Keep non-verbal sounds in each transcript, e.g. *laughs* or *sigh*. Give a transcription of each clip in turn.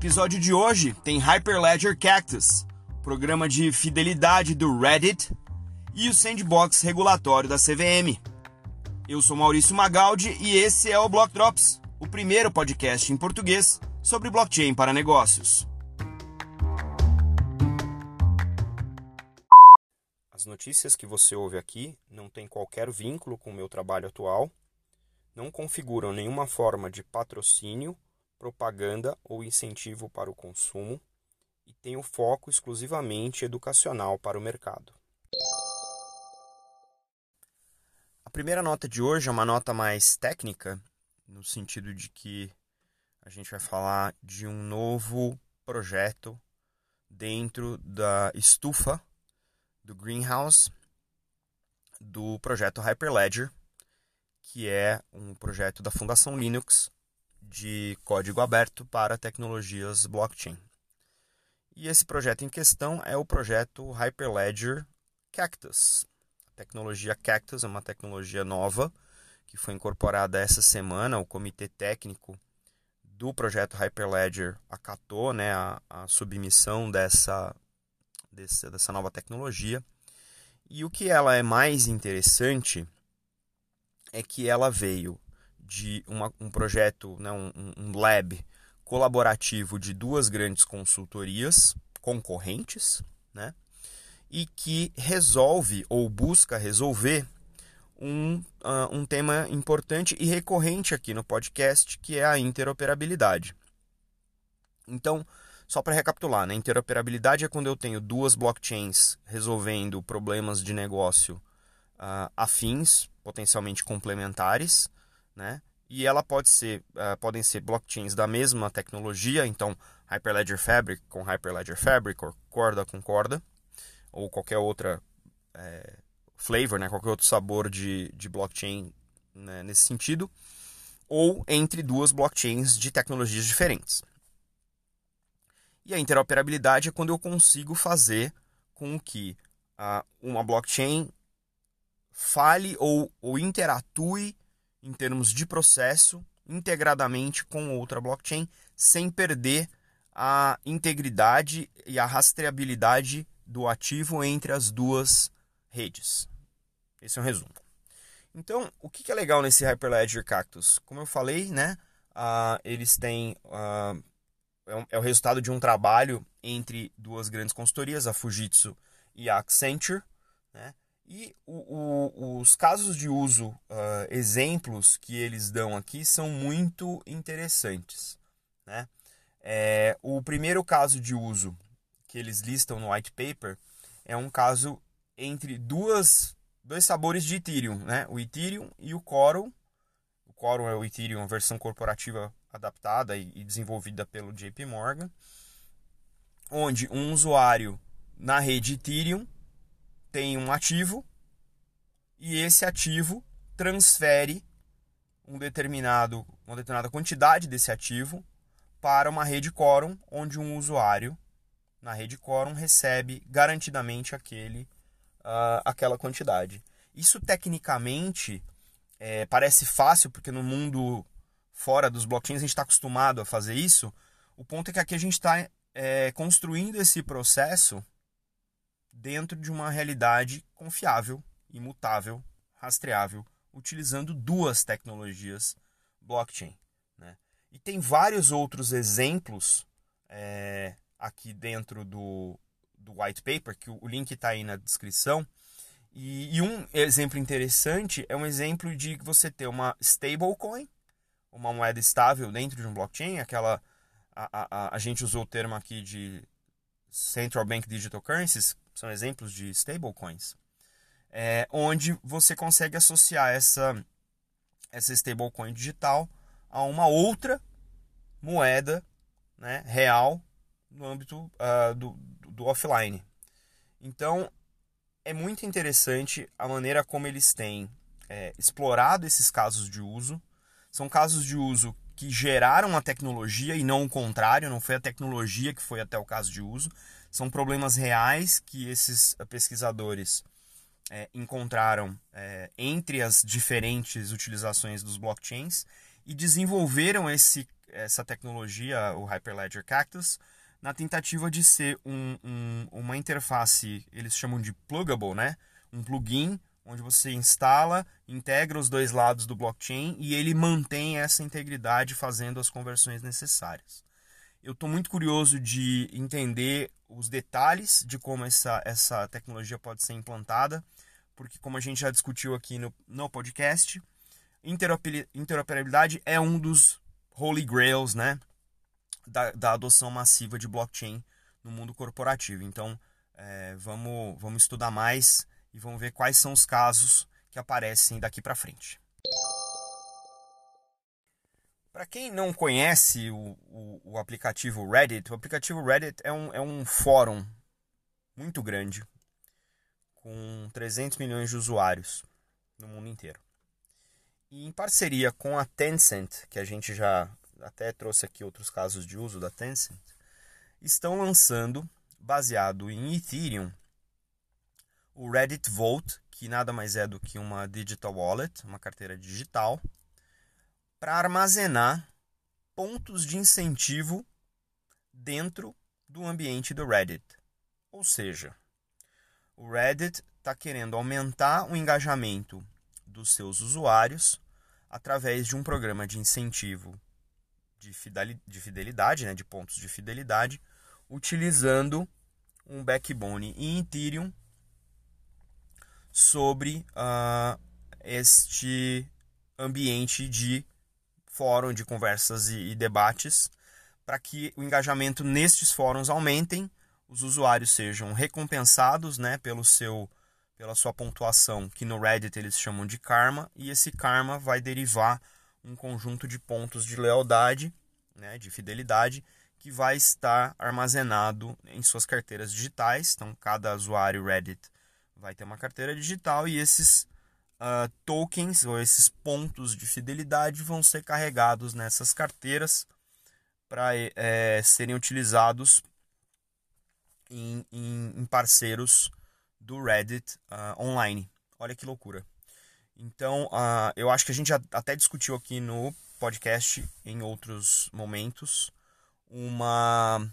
episódio de hoje tem Hyperledger Cactus, programa de fidelidade do Reddit e o sandbox regulatório da CVM. Eu sou Maurício Magaldi e esse é o Block Drops, o primeiro podcast em português sobre blockchain para negócios. As notícias que você ouve aqui não têm qualquer vínculo com o meu trabalho atual, não configuram nenhuma forma de patrocínio propaganda ou incentivo para o consumo e tem o foco exclusivamente educacional para o mercado. A primeira nota de hoje é uma nota mais técnica, no sentido de que a gente vai falar de um novo projeto dentro da estufa do Greenhouse do projeto Hyperledger, que é um projeto da Fundação Linux de código aberto para tecnologias blockchain. E esse projeto em questão é o projeto Hyperledger Cactus. A tecnologia Cactus é uma tecnologia nova que foi incorporada essa semana. O comitê técnico do projeto Hyperledger acatou né, a, a submissão dessa, dessa, dessa nova tecnologia. E o que ela é mais interessante é que ela veio de uma, um projeto, né, um, um lab colaborativo de duas grandes consultorias concorrentes, né, e que resolve ou busca resolver um, uh, um tema importante e recorrente aqui no podcast, que é a interoperabilidade. Então, só para recapitular, né, interoperabilidade é quando eu tenho duas blockchains resolvendo problemas de negócio uh, afins, potencialmente complementares, né? E ela pode ser, uh, podem ser blockchains da mesma tecnologia, então Hyperledger Fabric com Hyperledger Fabric, ou corda com corda, ou qualquer outra é, flavor, né? qualquer outro sabor de, de blockchain né? nesse sentido, ou entre duas blockchains de tecnologias diferentes. E a interoperabilidade é quando eu consigo fazer com que uh, uma blockchain fale ou, ou interatue em termos de processo integradamente com outra blockchain, sem perder a integridade e a rastreabilidade do ativo entre as duas redes. Esse é um resumo. Então, o que é legal nesse Hyperledger Cactus? Como eu falei, né, uh, eles têm uh, é, um, é, o resultado de um trabalho entre duas grandes consultorias, a Fujitsu e a Accenture, né, e o, o, os casos de uso, uh, exemplos que eles dão aqui são muito interessantes. Né? É, o primeiro caso de uso que eles listam no white paper é um caso entre duas, dois sabores de Ethereum, né? o Ethereum e o Coral. O Coral é o Ethereum, a versão corporativa adaptada e, e desenvolvida pelo JP Morgan, onde um usuário na rede Ethereum tem um ativo e esse ativo transfere um determinado, uma determinada quantidade desse ativo para uma rede quórum, onde um usuário na rede quórum recebe garantidamente aquele, uh, aquela quantidade. Isso tecnicamente é, parece fácil, porque no mundo fora dos blockchains a gente está acostumado a fazer isso. O ponto é que aqui a gente está é, construindo esse processo dentro de uma realidade confiável, imutável, rastreável, utilizando duas tecnologias blockchain. Né? E tem vários outros exemplos é, aqui dentro do, do white paper, que o link está aí na descrição. E, e, um exemplo interessante é um exemplo de você ter uma stablecoin, uma moeda estável dentro de um blockchain, aquela a, a, a gente usou o termo aqui de Central Bank Digital Currencies, são exemplos de stablecoins, é, onde você consegue associar essa, essa stablecoin digital a uma outra moeda né, real no âmbito uh, do, do offline. Então, é muito interessante a maneira como eles têm é, explorado esses casos de uso. São casos de uso que geraram a tecnologia e não o contrário, não foi a tecnologia que foi até o caso de uso. São problemas reais que esses pesquisadores é, encontraram é, entre as diferentes utilizações dos blockchains e desenvolveram esse, essa tecnologia, o Hyperledger Cactus, na tentativa de ser um, um, uma interface, eles chamam de pluggable, né? Um plugin onde você instala, integra os dois lados do blockchain e ele mantém essa integridade fazendo as conversões necessárias. Eu estou muito curioso de entender os detalhes de como essa, essa tecnologia pode ser implantada, porque como a gente já discutiu aqui no, no podcast, interoperabilidade é um dos holy grails, né? Da, da adoção massiva de blockchain no mundo corporativo. Então, é, vamos, vamos estudar mais e vamos ver quais são os casos que aparecem daqui para frente. Para quem não conhece o, o, o, aplicativo Reddit, o aplicativo Reddit é um, é um fórum muito grande, com 300 milhões de usuários no mundo inteiro. E em parceria com a Tencent, que a gente já até trouxe aqui outros casos de uso da Tencent, estão lançando, baseado em Ethereum, o Reddit Vault, que nada mais é do que uma digital wallet, uma carteira digital, para armazenar pontos de incentivo dentro do ambiente do Reddit. Ou seja, o Reddit está querendo aumentar o engajamento dos seus usuários através de um programa de incentivo de fidelidade, né, de pontos de fidelidade, utilizando um backbone em Ethereum sobre uh, este ambiente de fórum de conversas e, e debates para que o engajamento nestes fóruns aumentem, os usuários sejam recompensados né, pelo seu pela sua pontuação, que no Reddit eles chamam de karma, e esse karma vai derivar um conjunto de pontos de lealdade, né, de fidelidade, que vai estar armazenado em suas carteiras digitais. Então, cada usuário Reddit vai ter uma carteira digital e esses uh, tokens ou esses pontos de fidelidade vão ser carregados nessas carteiras para é, eh, serem utilizados em, em, em parceiros do Reddit uh, online. Olha que loucura. Então, uh, eu acho que a gente já até discutiu aqui no podcast, em outros momentos, uma,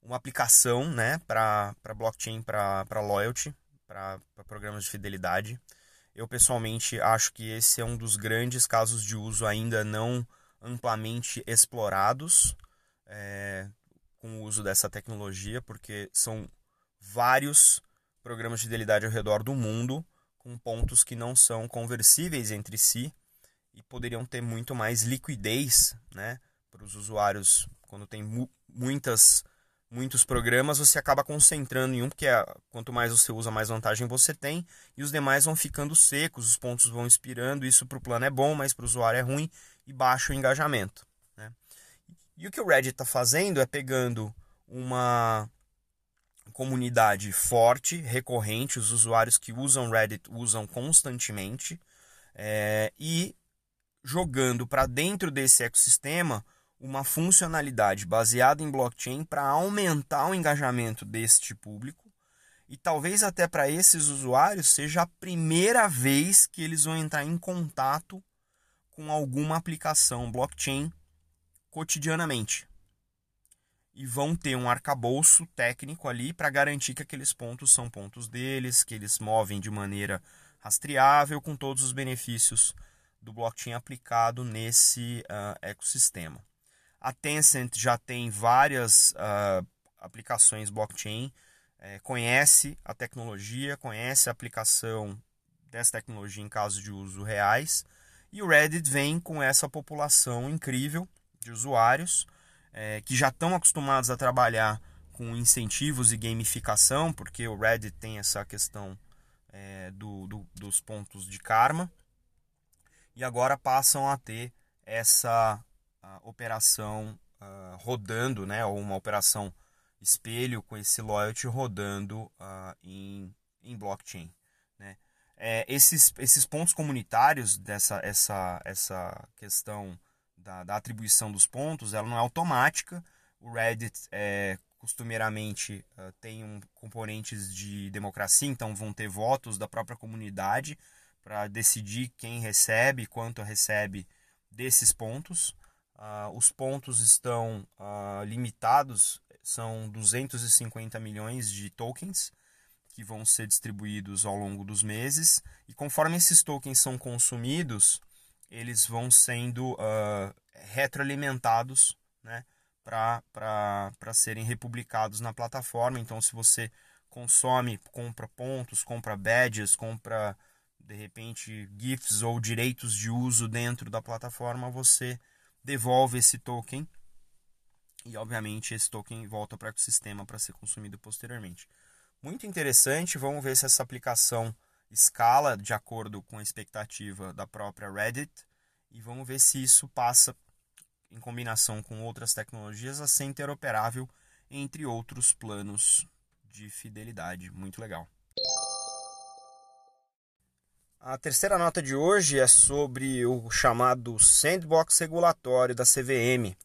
uma aplicação né, para blockchain, para loyalty, para programas de fidelidade. Eu, pessoalmente, acho que esse é um dos grandes casos de uso ainda não amplamente explorados é, com o uso dessa tecnologia, porque são vários programas de fidelidade ao redor do mundo com pontos que não são conversíveis entre si e poderiam ter muito mais liquidez né, para os usuários. Quando tem mu muitas, muitos programas, você acaba concentrando em um, porque é, quanto mais você usa, mais vantagem você tem, e os demais vão ficando secos, os pontos vão expirando. Isso para o plano é bom, mas para o usuário é ruim e baixa o engajamento. Né? E o que o Reddit está fazendo é pegando uma comunidade forte, recorrente, os usuários que usam Reddit usam constantemente, é, e jogando para dentro desse ecossistema uma funcionalidade baseada em blockchain para aumentar o engajamento deste público e talvez até para esses usuários seja a primeira vez que eles vão entrar em contato com alguma aplicação blockchain cotidianamente e vão ter um arcabouço técnico ali para garantir que aqueles pontos são pontos deles, que eles movem de maneira rastreável, com todos os benefícios do blockchain aplicado nesse uh, ecossistema. A Tencent já tem várias uh, aplicações blockchain, é, conhece a tecnologia, conhece a aplicação dessa tecnologia em casos de uso reais, e o Reddit vem com essa população incrível de usuários é, que já estão acostumados a trabalhar com incentivos e gamificação, porque o Reddit tem essa questão é, do, do, dos pontos de karma, e agora passam a ter essa operação a, rodando, né, ou uma operação espelho com esse loyalty rodando a, em, em blockchain. Né? É, esses, esses pontos comunitários dessa essa, essa questão da, da, atribuição dos pontos, ela não é automática. O Reddit é, costumeiramente uh, tem um, componentes de democracia, então vão ter votos da própria comunidade para decidir quem recebe, quanto recebe desses pontos. Uh, os pontos estão uh, limitados, são 250 milhões de tokens que vão ser distribuídos ao longo dos meses. E conforme esses tokens são consumidos, eles vão sendo uh, retroalimentados né, para serem republicados na plataforma. Então, se você consome, compra pontos, compra badges, compra de repente GIFs ou direitos de uso dentro da plataforma, você devolve esse token e obviamente esse token volta para o ecossistema para ser consumido posteriormente. Muito interessante, vamos ver se essa aplicação escala de acordo com a expectativa da própria Reddit e vamos ver se isso passa em combinação com outras tecnologias a ser interoperável entre outros planos de fidelidade. Muito legal. A terceira nota de hoje é sobre o chamado sandbox regulatório da CVM.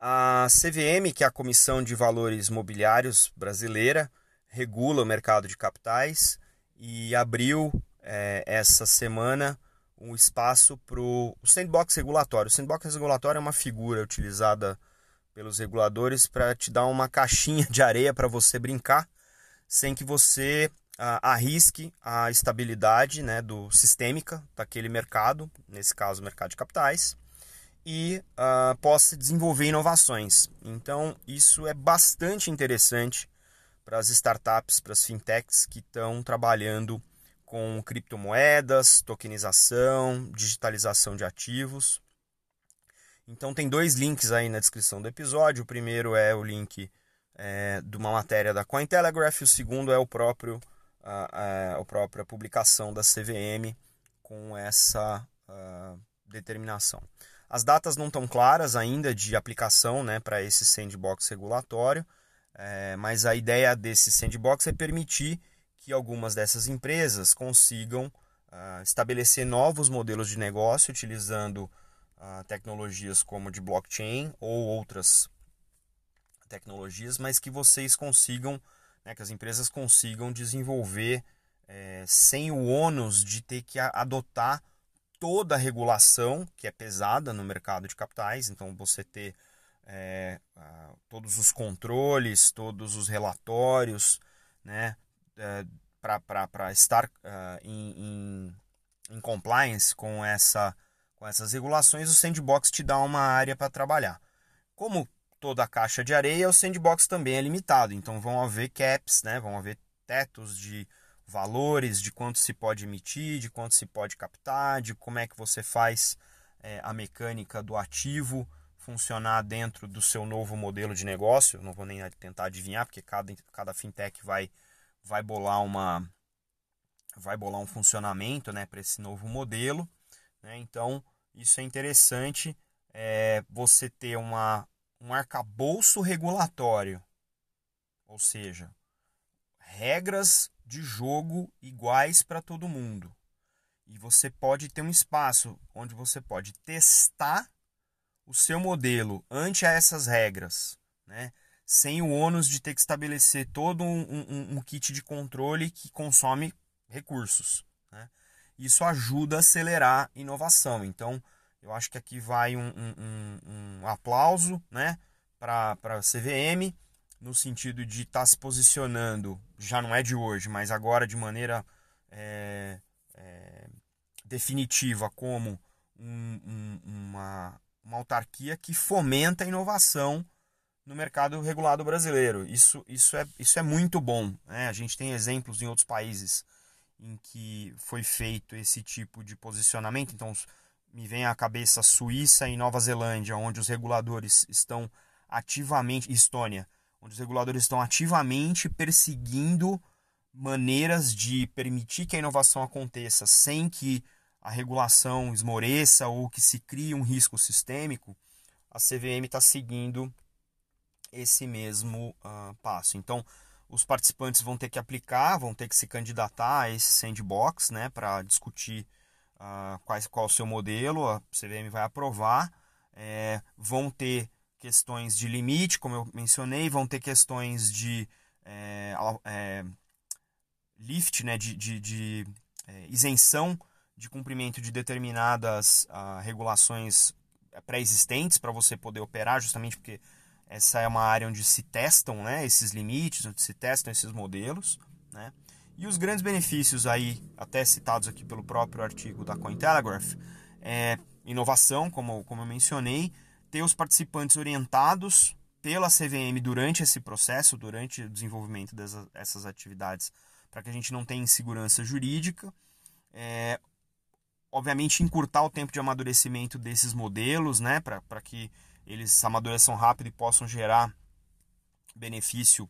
A CVM, que é a Comissão de Valores Mobiliários brasileira, regula o mercado de capitais e abriu é, essa semana um espaço para o sandbox regulatório. O sandbox regulatório é uma figura utilizada pelos reguladores para te dar uma caixinha *laughs* de areia para você brincar, sem que você arrisque a estabilidade né, do sistêmica daquele mercado, nesse caso o mercado de capitais, e uh, possa desenvolver inovações. Então isso é bastante interessante para as startups, para as fintechs que estão trabalhando com criptomoedas, tokenização, digitalização de ativos. Então tem dois links aí na descrição do episódio. O primeiro é o link é, de uma matéria da Cointelegraph, o segundo é o próprio a, a, a própria publicação da CVM com essa determinação. As datas não estão claras ainda de aplicação né, para esse sandbox regulatório, é, mas a ideia desse sandbox é permitir que algumas dessas empresas consigam estabelecer novos modelos de negócio utilizando tecnologias como de blockchain ou outras tecnologias, mas que vocês consigam né, que as empresas consigam desenvolver é, sem o ônus de ter que adotar toda a regulação que é pesada no mercado de capitais. Então, você ter é, todos os controles, todos os relatórios, né, é, para estar em, em, em, compliance com, essa, com essas regulações, o sandbox te dá uma área para trabalhar. Como toda a caixa de areia, o sandbox também é limitado. Então vão haver caps, né? vão haver tetos de valores, de quanto se pode emitir, de quanto se pode captar, de como é que você faz é, a mecânica do ativo funcionar dentro do seu novo modelo de negócio. Não vou nem tentar adivinhar, porque cada, cada fintech vai, vai bolar uma vai bolar um funcionamento né, para esse novo modelo. Né? Então, isso é interessante é, você ter uma, um arcabouço regulatório, ou seja, regras de jogo iguais para todo mundo. E você pode ter um espaço onde você pode testar o seu modelo ante a essas regras, né? sem o ônus de ter que estabelecer todo um, um, um kit de controle que consome recursos. Né? Isso ajuda a acelerar inovação. Então, eu acho que aqui vai um, um, um aplauso né, para a CVM, no sentido de estar tá se posicionando, já não é de hoje, mas agora de maneira é, é, definitiva, como um, uma, uma autarquia que fomenta a inovação no mercado regulado brasileiro. Isso, isso, é, isso é muito bom. Né? A gente tem exemplos em outros países em que foi feito esse tipo de posicionamento. Então, me vem à cabeça Suíça e Nova Zelândia, onde os reguladores estão ativamente, Estônia, onde os reguladores estão ativamente perseguindo maneiras de permitir que a inovação aconteça sem que a regulação esmoreça ou que se crie um risco sistêmico, a CVM está seguindo esse mesmo uh, passo. Então, os participantes vão ter que aplicar, vão ter que se candidatar a esse sandbox né, para discutir quais, qual o seu modelo, a CVM vai aprovar, é, vão ter questões de limite, como eu mencionei, vão ter questões de é, é, lift, né, de, de, de é, isenção de cumprimento de determinadas uh, regulações pré-existentes para você poder operar, justamente porque essa é uma área onde se testam né, esses limites, onde se testam esses modelos. Né? E os grandes benefícios aí, até citados aqui pelo próprio artigo da Cointelegraph, é inovação, como, como eu mencionei, ter os participantes orientados pela CVM durante esse processo, durante o desenvolvimento dessas atividades, para que a gente não tenha insegurança jurídica. É, obviamente, encurtar o tempo de amadurecimento desses modelos, né, para que eles amadureçam rápido e possam gerar benefício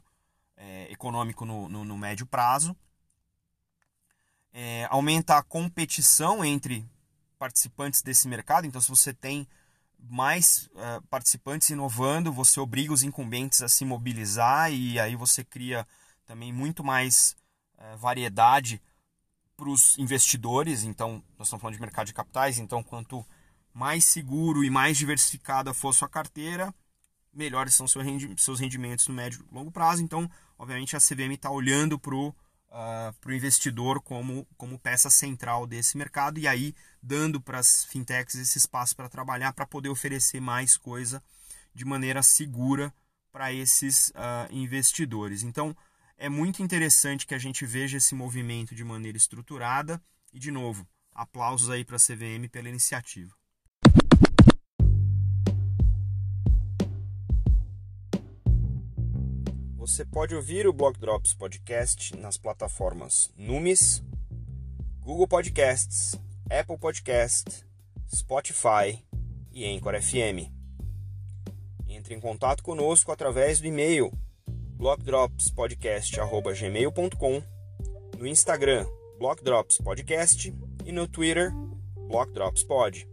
é, econômico no, no, no, médio prazo. É, aumenta a competição entre participantes desse mercado, então, se você tem mais uh, participantes inovando, você obriga os incumbentes a se mobilizar e aí você cria também muito mais uh, variedade para os investidores. Então, nós estamos falando de mercado de capitais, então quanto mais seguro e mais diversificada for sua carteira, melhores são seus rendimentos no médio e longo prazo. Então, obviamente, a CVM está olhando para o uh, para o investidor como, como peça central desse mercado e aí dando para as fintechs esse espaço para trabalhar, para poder oferecer mais coisa de maneira segura para esses uh, investidores. Então, é muito interessante que a gente veja esse movimento de maneira estruturada e, de novo, aplausos aí para a CVM pela iniciativa. Você pode ouvir o Block Drops Podcast nas plataformas Numis, Google Podcasts, Apple Podcast, Spotify e Anchor FM. Entre em contato conosco através do e-mail blockdropspodcast@gmail.com, no Instagram Block Drops Podcast e no Twitter Block Drops Pod.